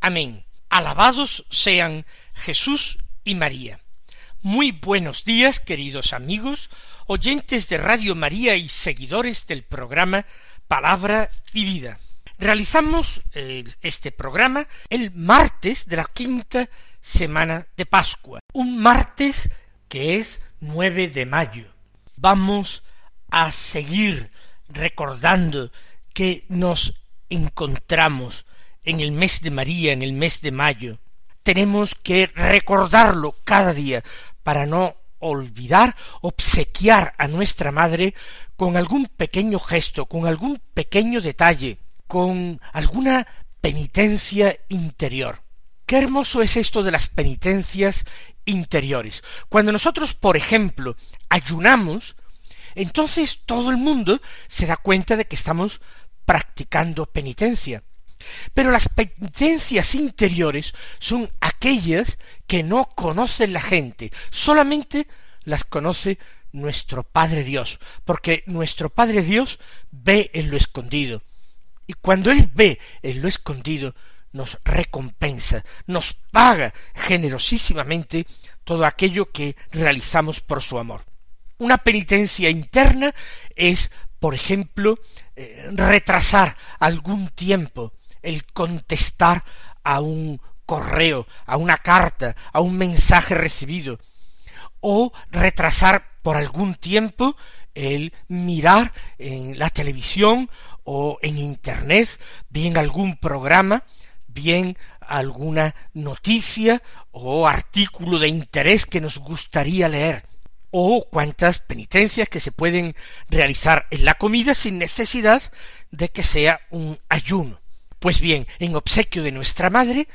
Amén. Alabados sean Jesús y María. Muy buenos días, queridos amigos, oyentes de Radio María y seguidores del programa Palabra y Vida. Realizamos eh, este programa el martes de la quinta semana de Pascua, un martes que es 9 de mayo. Vamos a seguir recordando que nos encontramos en el mes de María, en el mes de mayo. Tenemos que recordarlo cada día para no olvidar, obsequiar a nuestra madre con algún pequeño gesto, con algún pequeño detalle, con alguna penitencia interior. Qué hermoso es esto de las penitencias interiores. Cuando nosotros, por ejemplo, ayunamos, entonces todo el mundo se da cuenta de que estamos practicando penitencia. Pero las penitencias interiores son aquellas que no conoce la gente, solamente las conoce nuestro Padre Dios, porque nuestro Padre Dios ve en lo escondido. Y cuando Él ve en lo escondido, nos recompensa, nos paga generosísimamente todo aquello que realizamos por su amor. Una penitencia interna es, por ejemplo, eh, retrasar algún tiempo el contestar a un correo, a una carta, a un mensaje recibido, o retrasar por algún tiempo el mirar en la televisión o en internet bien algún programa, bien alguna noticia o artículo de interés que nos gustaría leer o cuántas penitencias que se pueden realizar en la comida sin necesidad de que sea un ayuno. Pues bien, en obsequio de nuestra madre,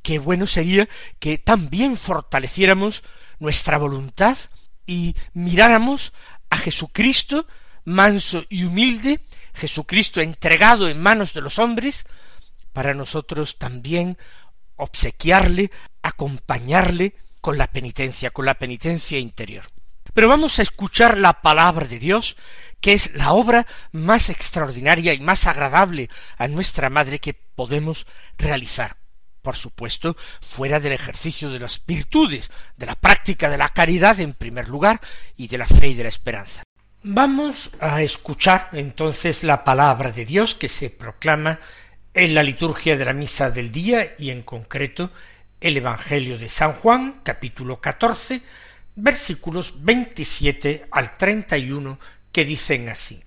qué bueno sería que también fortaleciéramos nuestra voluntad y miráramos a Jesucristo manso y humilde, Jesucristo entregado en manos de los hombres, para nosotros también obsequiarle, acompañarle con la penitencia, con la penitencia interior. Pero vamos a escuchar la palabra de Dios, que es la obra más extraordinaria y más agradable a nuestra madre que podemos realizar. Por supuesto, fuera del ejercicio de las virtudes, de la práctica de la caridad en primer lugar, y de la fe y de la esperanza. Vamos a escuchar entonces la palabra de Dios que se proclama en la liturgia de la misa del día y en concreto el Evangelio de San Juan, capítulo catorce, versículos 27 al 31 que dicen así.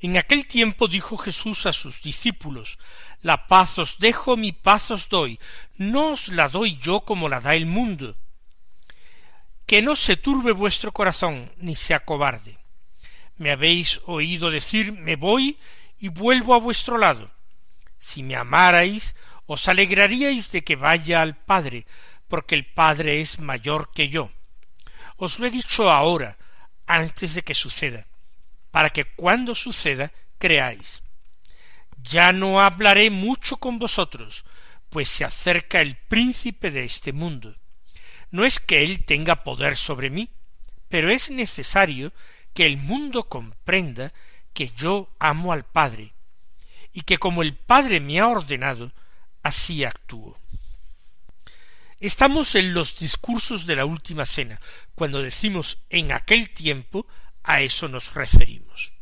En aquel tiempo dijo Jesús a sus discípulos, La paz os dejo, mi paz os doy, no os la doy yo como la da el mundo. Que no se turbe vuestro corazón, ni se acobarde. Me habéis oído decir, me voy y vuelvo a vuestro lado. Si me amarais, os alegraríais de que vaya al Padre, porque el Padre es mayor que yo os lo he dicho ahora, antes de que suceda, para que cuando suceda creáis. Ya no hablaré mucho con vosotros, pues se acerca el príncipe de este mundo. No es que él tenga poder sobre mí, pero es necesario que el mundo comprenda que yo amo al Padre, y que como el Padre me ha ordenado, así actúo. Estamos en los discursos de la última cena. Cuando decimos en aquel tiempo, a eso nos referimos.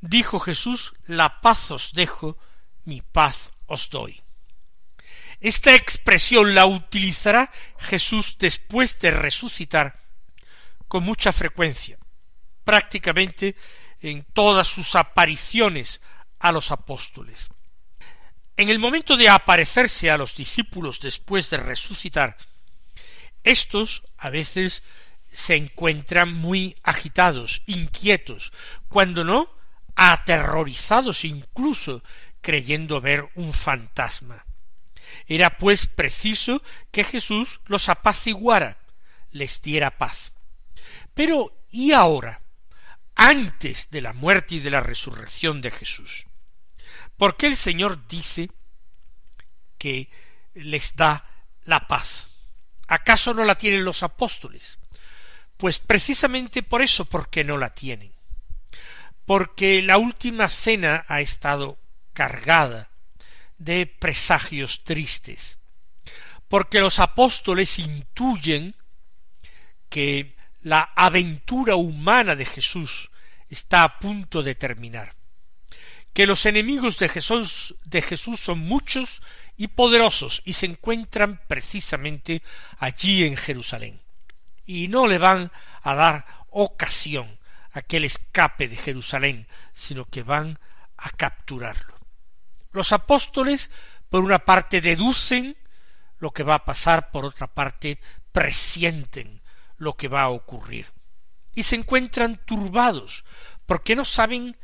Dijo Jesús, la paz os dejo, mi paz os doy. Esta expresión la utilizará Jesús después de resucitar con mucha frecuencia, prácticamente en todas sus apariciones a los apóstoles. En el momento de aparecerse a los discípulos después de resucitar, estos a veces se encuentran muy agitados, inquietos, cuando no aterrorizados incluso, creyendo ver un fantasma. Era pues preciso que Jesús los apaciguara, les diera paz. Pero ¿y ahora? Antes de la muerte y de la resurrección de Jesús. ¿Por qué el Señor dice que les da la paz? ¿Acaso no la tienen los apóstoles? Pues precisamente por eso, porque no la tienen. Porque la última cena ha estado cargada de presagios tristes. Porque los apóstoles intuyen que la aventura humana de Jesús está a punto de terminar, que los enemigos de Jesús, de Jesús son muchos y poderosos y se encuentran precisamente allí en Jerusalén, y no le van a dar ocasión a que él escape de Jerusalén, sino que van a capturarlo. Los apóstoles, por una parte, deducen lo que va a pasar, por otra parte, presienten lo que va a ocurrir. Y se encuentran turbados, porque no saben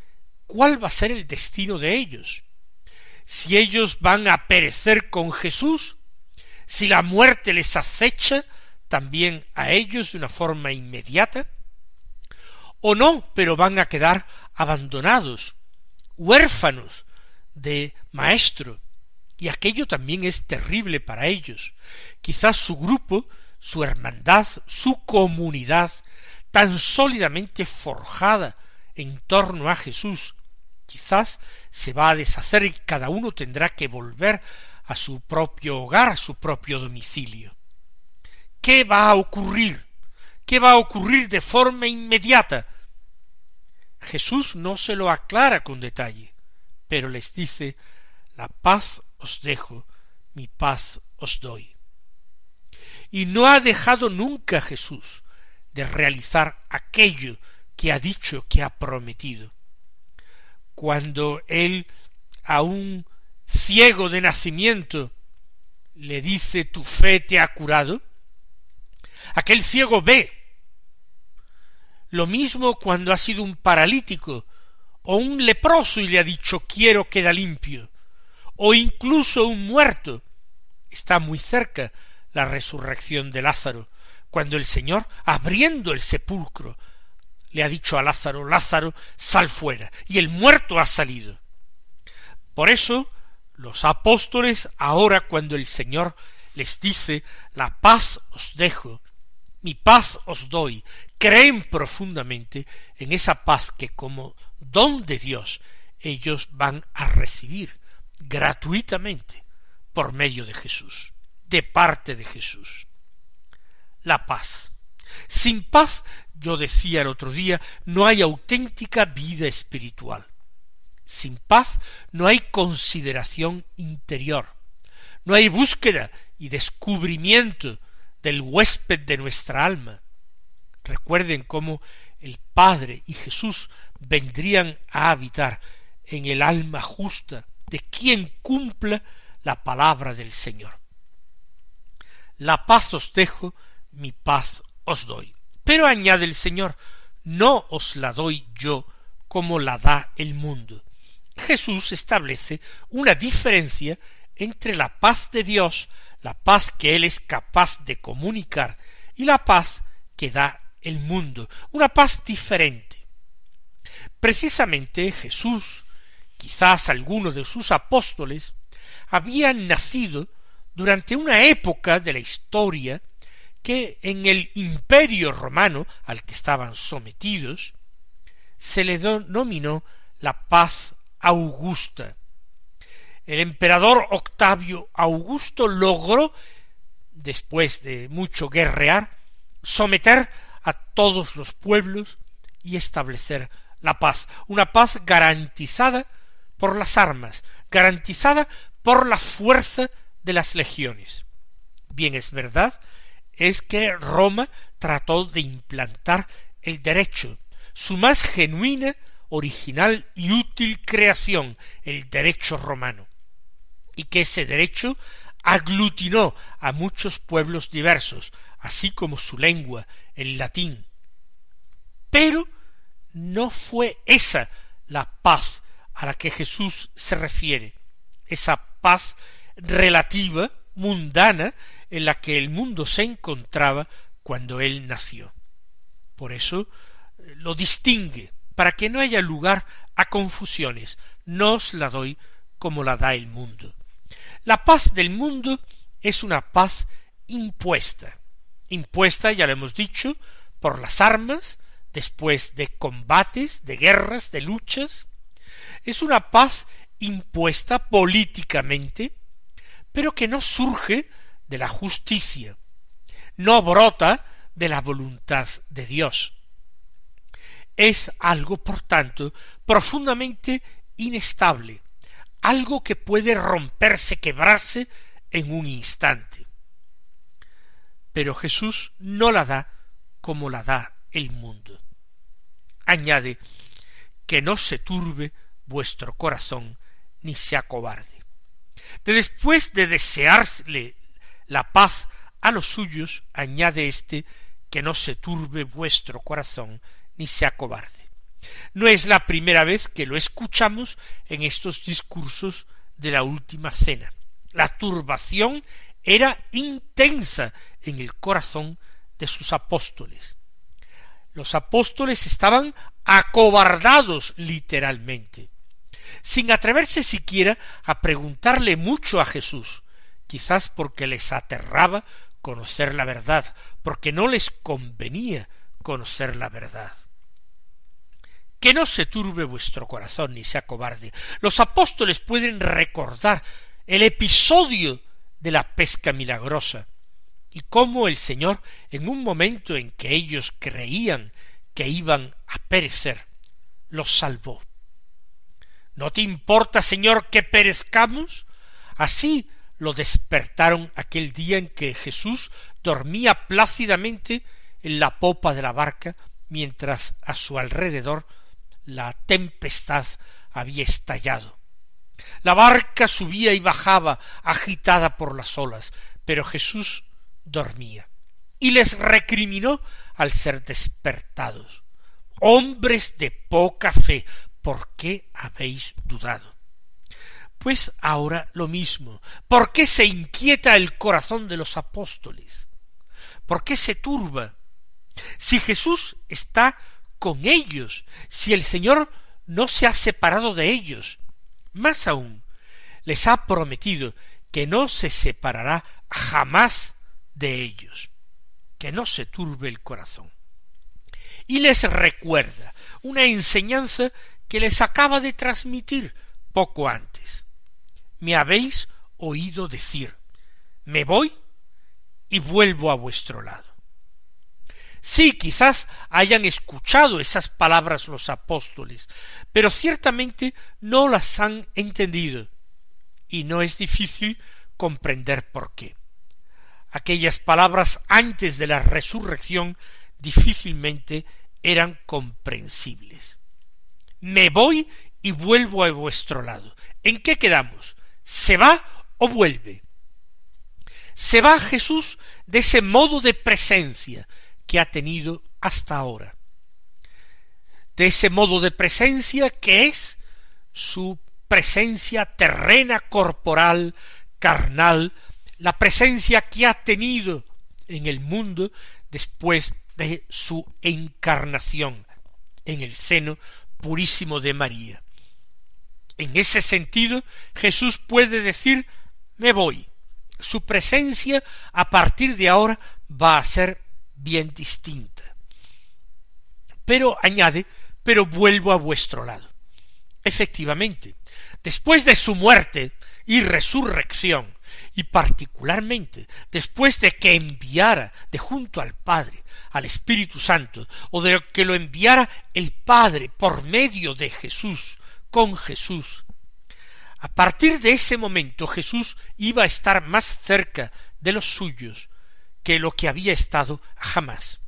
cuál va a ser el destino de ellos. Si ellos van a perecer con Jesús, si la muerte les acecha también a ellos de una forma inmediata, o no, pero van a quedar abandonados, huérfanos de maestro, y aquello también es terrible para ellos. Quizás su grupo su hermandad, su comunidad, tan sólidamente forjada en torno a Jesús, quizás se va a deshacer y cada uno tendrá que volver a su propio hogar, a su propio domicilio. ¿Qué va a ocurrir? ¿Qué va a ocurrir de forma inmediata? Jesús no se lo aclara con detalle, pero les dice la paz os dejo, mi paz os doy y no ha dejado nunca Jesús de realizar aquello que ha dicho que ha prometido. Cuando él a un ciego de nacimiento le dice tu fe te ha curado, aquel ciego ve. Lo mismo cuando ha sido un paralítico o un leproso y le ha dicho quiero queda limpio, o incluso un muerto, está muy cerca la resurrección de Lázaro, cuando el Señor, abriendo el sepulcro, le ha dicho a Lázaro, Lázaro, sal fuera, y el muerto ha salido. Por eso, los apóstoles, ahora cuando el Señor les dice, la paz os dejo, mi paz os doy, creen profundamente en esa paz que como don de Dios ellos van a recibir gratuitamente por medio de Jesús de parte de Jesús. La paz. Sin paz, yo decía el otro día, no hay auténtica vida espiritual. Sin paz no hay consideración interior, no hay búsqueda y descubrimiento del huésped de nuestra alma. Recuerden cómo el Padre y Jesús vendrían a habitar en el alma justa de quien cumpla la palabra del Señor. La paz os dejo, mi paz os doy. Pero añade el Señor, no os la doy yo como la da el mundo. Jesús establece una diferencia entre la paz de Dios, la paz que Él es capaz de comunicar, y la paz que da el mundo, una paz diferente. Precisamente Jesús, quizás algunos de sus apóstoles, habían nacido durante una época de la historia que en el imperio romano al que estaban sometidos se le denominó la paz augusta. El emperador Octavio Augusto logró, después de mucho guerrear, someter a todos los pueblos y establecer la paz, una paz garantizada por las armas, garantizada por la fuerza de las legiones. Bien es verdad, es que Roma trató de implantar el derecho, su más genuina, original y útil creación, el derecho romano, y que ese derecho aglutinó a muchos pueblos diversos, así como su lengua, el latín. Pero no fue esa la paz a la que Jesús se refiere, esa paz relativa, mundana, en la que el mundo se encontraba cuando él nació. Por eso eh, lo distingue, para que no haya lugar a confusiones. No os la doy como la da el mundo. La paz del mundo es una paz impuesta. Impuesta, ya lo hemos dicho, por las armas, después de combates, de guerras, de luchas. Es una paz impuesta políticamente, pero que no surge de la justicia, no brota de la voluntad de Dios. Es algo, por tanto, profundamente inestable, algo que puede romperse, quebrarse en un instante. Pero Jesús no la da como la da el mundo. Añade que no se turbe vuestro corazón ni se acobarde. De después de desearle la paz a los suyos, añade éste que no se turbe vuestro corazón ni se acobarde. No es la primera vez que lo escuchamos en estos discursos de la última cena. La turbación era intensa en el corazón de sus apóstoles. Los apóstoles estaban acobardados literalmente, sin atreverse siquiera a preguntarle mucho a Jesús, quizás porque les aterraba conocer la verdad, porque no les convenía conocer la verdad. Que no se turbe vuestro corazón ni sea cobarde. Los apóstoles pueden recordar el episodio de la pesca milagrosa y cómo el Señor, en un momento en que ellos creían que iban a perecer, los salvó. ¿No te importa, Señor, que perezcamos? Así lo despertaron aquel día en que Jesús dormía plácidamente en la popa de la barca, mientras a su alrededor la tempestad había estallado. La barca subía y bajaba, agitada por las olas, pero Jesús dormía. Y les recriminó al ser despertados. Hombres de poca fe, ¿por qué habéis dudado? Pues ahora lo mismo. ¿Por qué se inquieta el corazón de los apóstoles? ¿Por qué se turba? Si Jesús está con ellos, si el Señor no se ha separado de ellos, más aún, les ha prometido que no se separará jamás de ellos, que no se turbe el corazón. Y les recuerda una enseñanza que les acaba de transmitir poco antes me habéis oído decir, me voy y vuelvo a vuestro lado. Sí, quizás hayan escuchado esas palabras los apóstoles, pero ciertamente no las han entendido, y no es difícil comprender por qué. Aquellas palabras antes de la resurrección difícilmente eran comprensibles. Me voy y vuelvo a vuestro lado. ¿En qué quedamos? ¿Se va o vuelve? Se va Jesús de ese modo de presencia que ha tenido hasta ahora, de ese modo de presencia que es su presencia terrena, corporal, carnal, la presencia que ha tenido en el mundo después de su encarnación en el seno purísimo de María. En ese sentido, Jesús puede decir me voy. Su presencia a partir de ahora va a ser bien distinta. Pero añade, pero vuelvo a vuestro lado. Efectivamente, después de su muerte y resurrección, y particularmente después de que enviara de junto al Padre al Espíritu Santo, o de que lo enviara el Padre por medio de Jesús con Jesús. A partir de ese momento Jesús iba a estar más cerca de los suyos que lo que había estado jamás.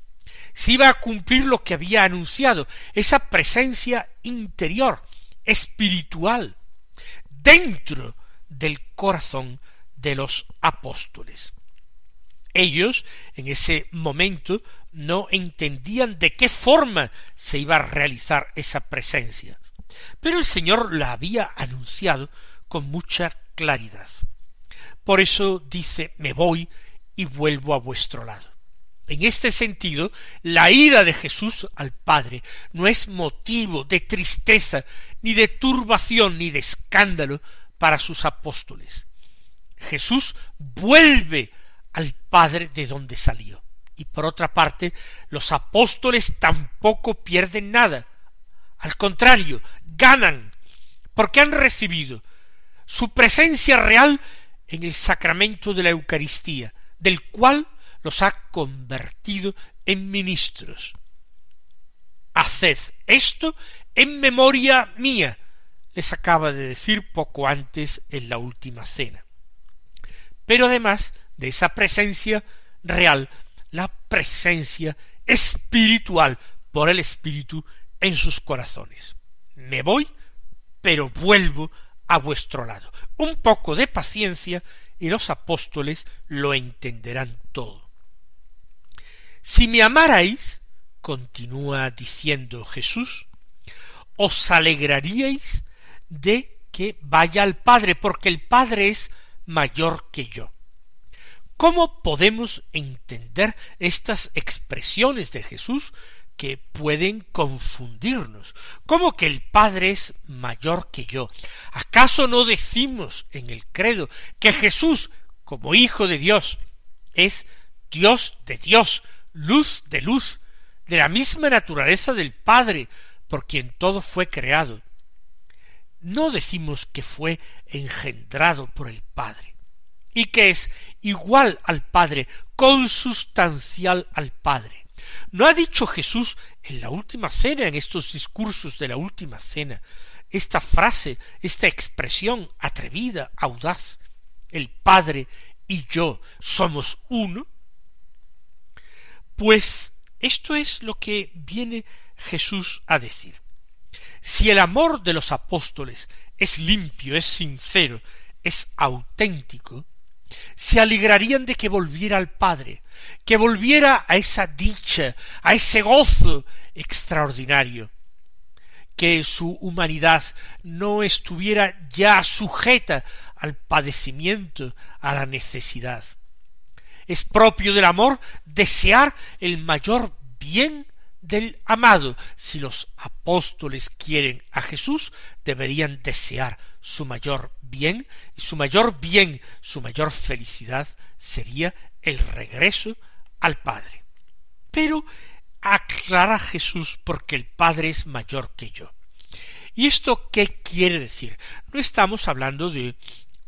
Se iba a cumplir lo que había anunciado, esa presencia interior, espiritual, dentro del corazón de los apóstoles. Ellos, en ese momento, no entendían de qué forma se iba a realizar esa presencia. Pero el Señor la había anunciado con mucha claridad. Por eso dice me voy y vuelvo a vuestro lado. En este sentido, la ida de Jesús al Padre no es motivo de tristeza, ni de turbación, ni de escándalo para sus apóstoles. Jesús vuelve al Padre de donde salió. Y por otra parte, los apóstoles tampoco pierden nada. Al contrario, ganan, porque han recibido su presencia real en el sacramento de la Eucaristía, del cual los ha convertido en ministros. Haced esto en memoria mía, les acaba de decir poco antes en la última cena. Pero además de esa presencia real, la presencia espiritual por el Espíritu en sus corazones. Me voy, pero vuelvo a vuestro lado. Un poco de paciencia y los apóstoles lo entenderán todo. Si me amarais, continúa diciendo Jesús, os alegraríais de que vaya al Padre, porque el Padre es mayor que yo. ¿Cómo podemos entender estas expresiones de Jesús que pueden confundirnos? ¿Cómo que el Padre es mayor que yo? ¿Acaso no decimos en el credo que Jesús, como Hijo de Dios, es Dios de Dios, luz de luz, de la misma naturaleza del Padre, por quien todo fue creado. No decimos que fue engendrado por el Padre, y que es igual al Padre, consustancial al Padre. ¿No ha dicho Jesús en la última cena, en estos discursos de la última cena, esta frase, esta expresión atrevida, audaz, el Padre y yo somos uno? Pues esto es lo que viene Jesús a decir. Si el amor de los apóstoles es limpio, es sincero, es auténtico, se alegrarían de que volviera al Padre, que volviera a esa dicha, a ese gozo extraordinario, que su humanidad no estuviera ya sujeta al padecimiento, a la necesidad, es propio del amor desear el mayor bien del amado. Si los apóstoles quieren a Jesús, deberían desear su mayor bien, su mayor bien, su mayor felicidad sería el regreso al Padre. Pero aclara Jesús porque el Padre es mayor que yo. ¿Y esto qué quiere decir? No estamos hablando de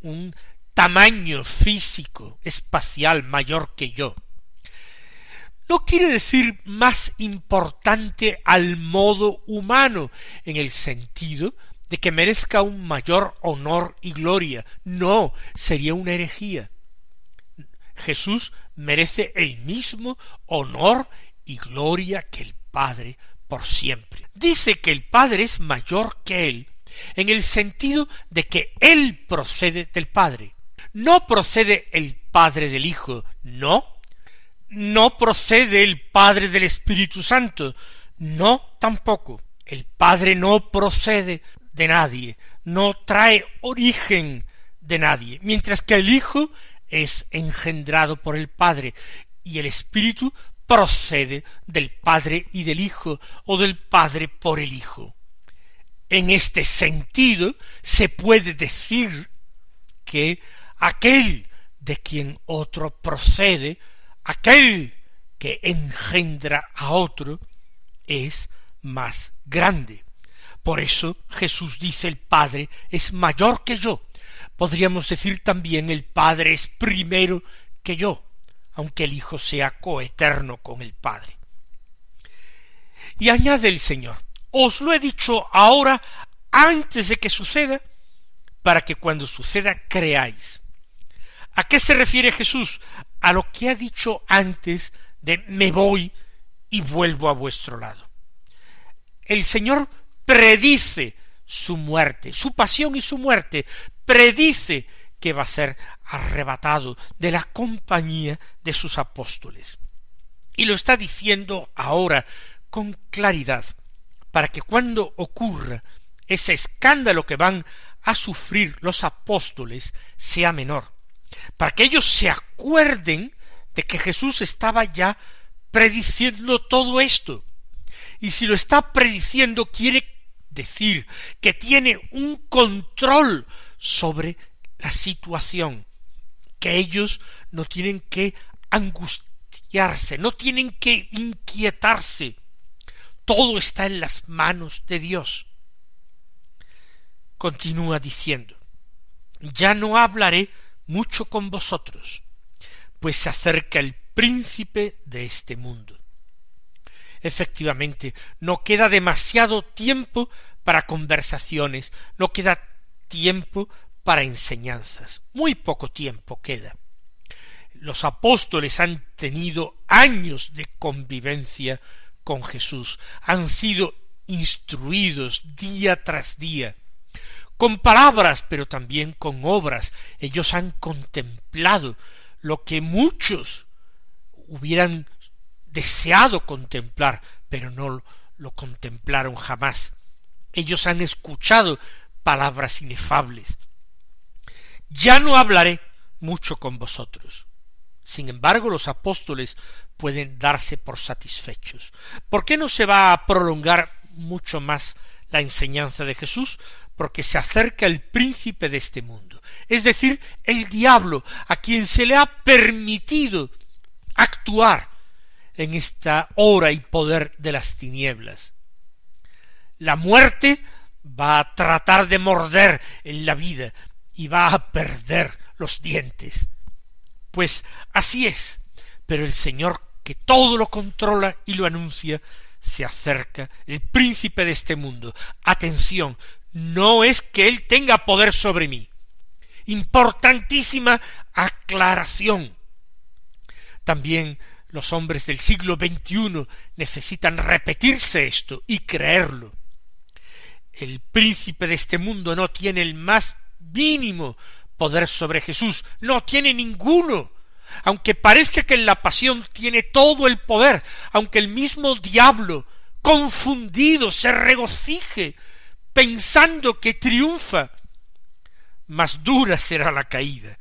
un tamaño físico, espacial mayor que yo. No quiere decir más importante al modo humano, en el sentido de que merezca un mayor honor y gloria. No, sería una herejía. Jesús merece el mismo honor y gloria que el Padre por siempre. Dice que el Padre es mayor que él, en el sentido de que él procede del Padre. No procede el Padre del Hijo, no. No procede el Padre del Espíritu Santo, no tampoco. El Padre no procede de nadie, no trae origen de nadie, mientras que el Hijo es engendrado por el Padre y el Espíritu procede del Padre y del Hijo o del Padre por el Hijo. En este sentido se puede decir que aquel de quien otro procede, aquel que engendra a otro, es más grande. Por eso Jesús dice el Padre es mayor que yo. Podríamos decir también el Padre es primero que yo, aunque el Hijo sea coeterno con el Padre. Y añade el Señor, os lo he dicho ahora antes de que suceda, para que cuando suceda creáis. ¿A qué se refiere Jesús? A lo que ha dicho antes de me voy y vuelvo a vuestro lado. El Señor predice su muerte, su pasión y su muerte, predice que va a ser arrebatado de la compañía de sus apóstoles. Y lo está diciendo ahora con claridad, para que cuando ocurra ese escándalo que van a sufrir los apóstoles sea menor, para que ellos se acuerden de que Jesús estaba ya prediciendo todo esto. Y si lo está prediciendo, quiere decir que tiene un control sobre la situación, que ellos no tienen que angustiarse, no tienen que inquietarse. Todo está en las manos de Dios. Continúa diciendo, ya no hablaré mucho con vosotros, pues se acerca el príncipe de este mundo. Efectivamente, no queda demasiado tiempo para conversaciones, no queda tiempo para enseñanzas, muy poco tiempo queda. Los apóstoles han tenido años de convivencia con Jesús, han sido instruidos día tras día, con palabras, pero también con obras. Ellos han contemplado lo que muchos hubieran deseado contemplar, pero no lo contemplaron jamás. Ellos han escuchado palabras inefables. Ya no hablaré mucho con vosotros. Sin embargo, los apóstoles pueden darse por satisfechos. ¿Por qué no se va a prolongar mucho más la enseñanza de Jesús? Porque se acerca el príncipe de este mundo, es decir, el diablo, a quien se le ha permitido actuar en esta hora y poder de las tinieblas. La muerte va a tratar de morder en la vida y va a perder los dientes. Pues así es, pero el Señor que todo lo controla y lo anuncia, se acerca, el príncipe de este mundo. Atención, no es que él tenga poder sobre mí. Importantísima aclaración. También los hombres del siglo XXI necesitan repetirse esto y creerlo. El príncipe de este mundo no tiene el más mínimo poder sobre Jesús, no tiene ninguno. Aunque parezca que en la pasión tiene todo el poder, aunque el mismo diablo, confundido, se regocije, pensando que triunfa, más dura será la caída.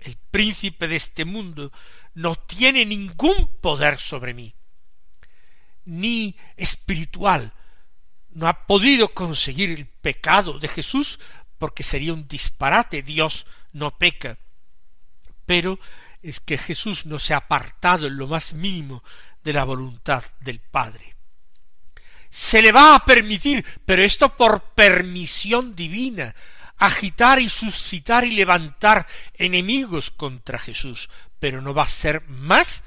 El príncipe de este mundo no tiene ningún poder sobre mí, ni espiritual. No ha podido conseguir el pecado de Jesús porque sería un disparate. Dios no peca. Pero es que Jesús no se ha apartado en lo más mínimo de la voluntad del Padre. Se le va a permitir, pero esto por permisión divina, agitar y suscitar y levantar enemigos contra Jesús, pero no va a ser más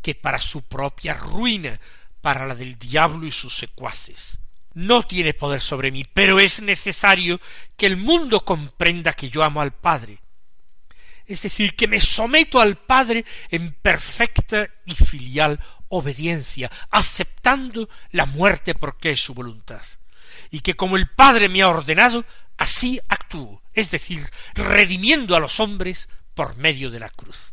que para su propia ruina, para la del diablo y sus secuaces. No tiene poder sobre mí, pero es necesario que el mundo comprenda que yo amo al Padre. Es decir, que me someto al Padre en perfecta y filial obediencia, aceptando la muerte porque es su voluntad. Y que como el Padre me ha ordenado, así actúo, es decir, redimiendo a los hombres por medio de la cruz.